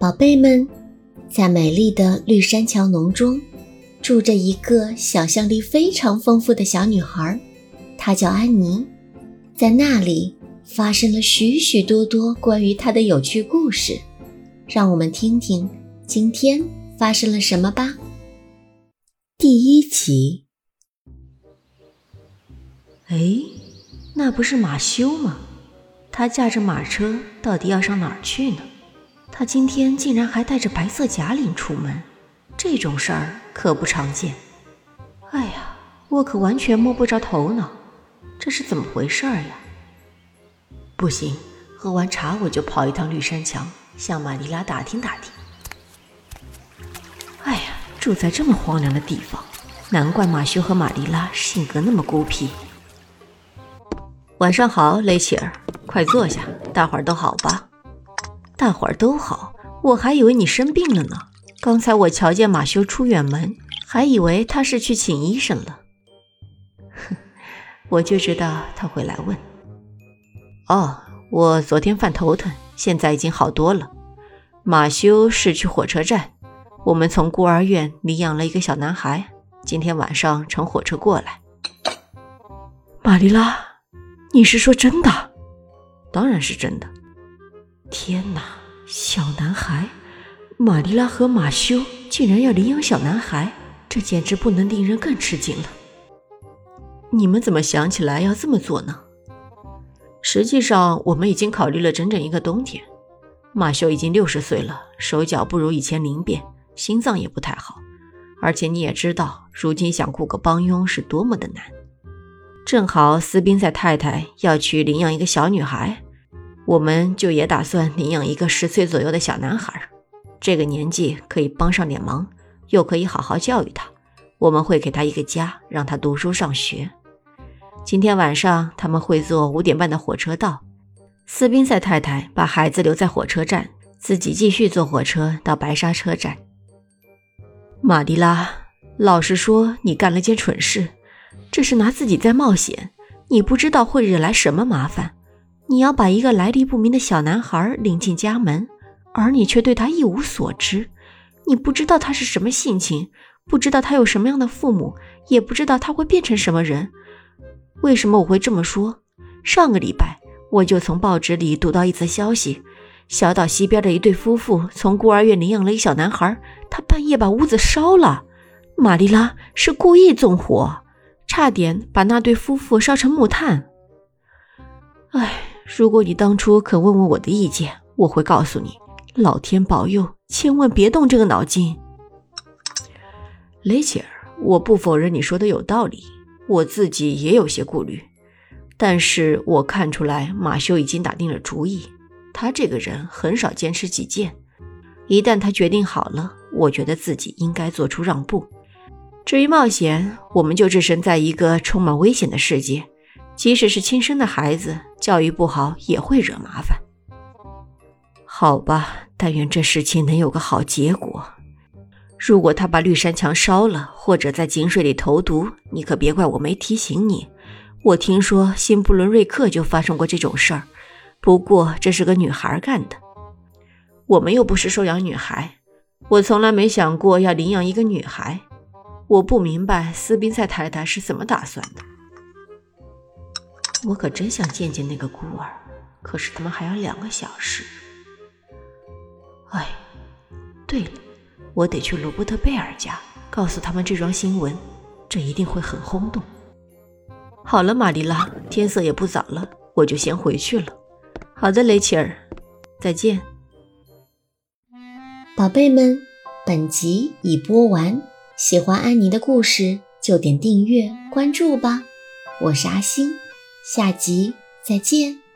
宝贝们，在美丽的绿山桥农庄，住着一个想象力非常丰富的小女孩，她叫安妮。在那里发生了许许多多关于她的有趣故事，让我们听听今天发生了什么吧。第一集。哎，那不是马修吗？他驾着马车，到底要上哪儿去呢？他今天竟然还带着白色假领出门，这种事儿可不常见。哎呀，我可完全摸不着头脑，这是怎么回事儿呀？不行，喝完茶我就跑一趟绿山墙，向玛丽拉打听打听。哎呀，住在这么荒凉的地方，难怪马修和玛丽拉性格那么孤僻。晚上好，雷切尔，快坐下。大伙儿都好吧？大伙儿都好，我还以为你生病了呢。刚才我瞧见马修出远门，还以为他是去请医生了。哼，我就知道他会来问。哦，我昨天犯头疼，现在已经好多了。马修是去火车站，我们从孤儿院领养了一个小男孩，今天晚上乘火车过来。玛丽拉。你是说真的？当然是真的。天哪，小男孩，玛丽拉和马修竟然要领养小男孩，这简直不能令人更吃惊了。你们怎么想起来要这么做呢？实际上，我们已经考虑了整整一个冬天。马修已经六十岁了，手脚不如以前灵便，心脏也不太好，而且你也知道，如今想雇个帮佣是多么的难。正好斯宾塞太太要去领养一个小女孩，我们就也打算领养一个十岁左右的小男孩。这个年纪可以帮上点忙，又可以好好教育他。我们会给他一个家，让他读书上学。今天晚上他们会坐五点半的火车到。斯宾塞太太把孩子留在火车站，自己继续坐火车到白沙车站。玛蒂拉，老实说，你干了件蠢事。这是拿自己在冒险，你不知道会惹来什么麻烦。你要把一个来历不明的小男孩领进家门，而你却对他一无所知。你不知道他是什么性情，不知道他有什么样的父母，也不知道他会变成什么人。为什么我会这么说？上个礼拜我就从报纸里读到一则消息：小岛西边的一对夫妇从孤儿院领养了一小男孩，他半夜把屋子烧了。玛丽拉是故意纵火。差点把那对夫妇烧成木炭。哎，如果你当初肯问问我的意见，我会告诉你，老天保佑，千万别动这个脑筋。雷切尔，我不否认你说的有道理，我自己也有些顾虑，但是我看出来马修已经打定了主意，他这个人很少坚持己见，一旦他决定好了，我觉得自己应该做出让步。至于冒险，我们就置身在一个充满危险的世界，即使是亲生的孩子，教育不好也会惹麻烦。好吧，但愿这事情能有个好结果。如果他把绿山墙烧了，或者在井水里投毒，你可别怪我没提醒你。我听说新布伦瑞克就发生过这种事儿，不过这是个女孩干的。我们又不是收养女孩，我从来没想过要领养一个女孩。我不明白斯宾塞太太是怎么打算的。我可真想见见那个孤儿，可是他们还要两个小时。哎，对了，我得去罗伯特贝尔家，告诉他们这桩新闻，这一定会很轰动。好了，玛丽拉，天色也不早了，我就先回去了。好的，雷切尔，再见。宝贝们，本集已播完。喜欢安妮的故事，就点订阅关注吧。我是阿星，下集再见。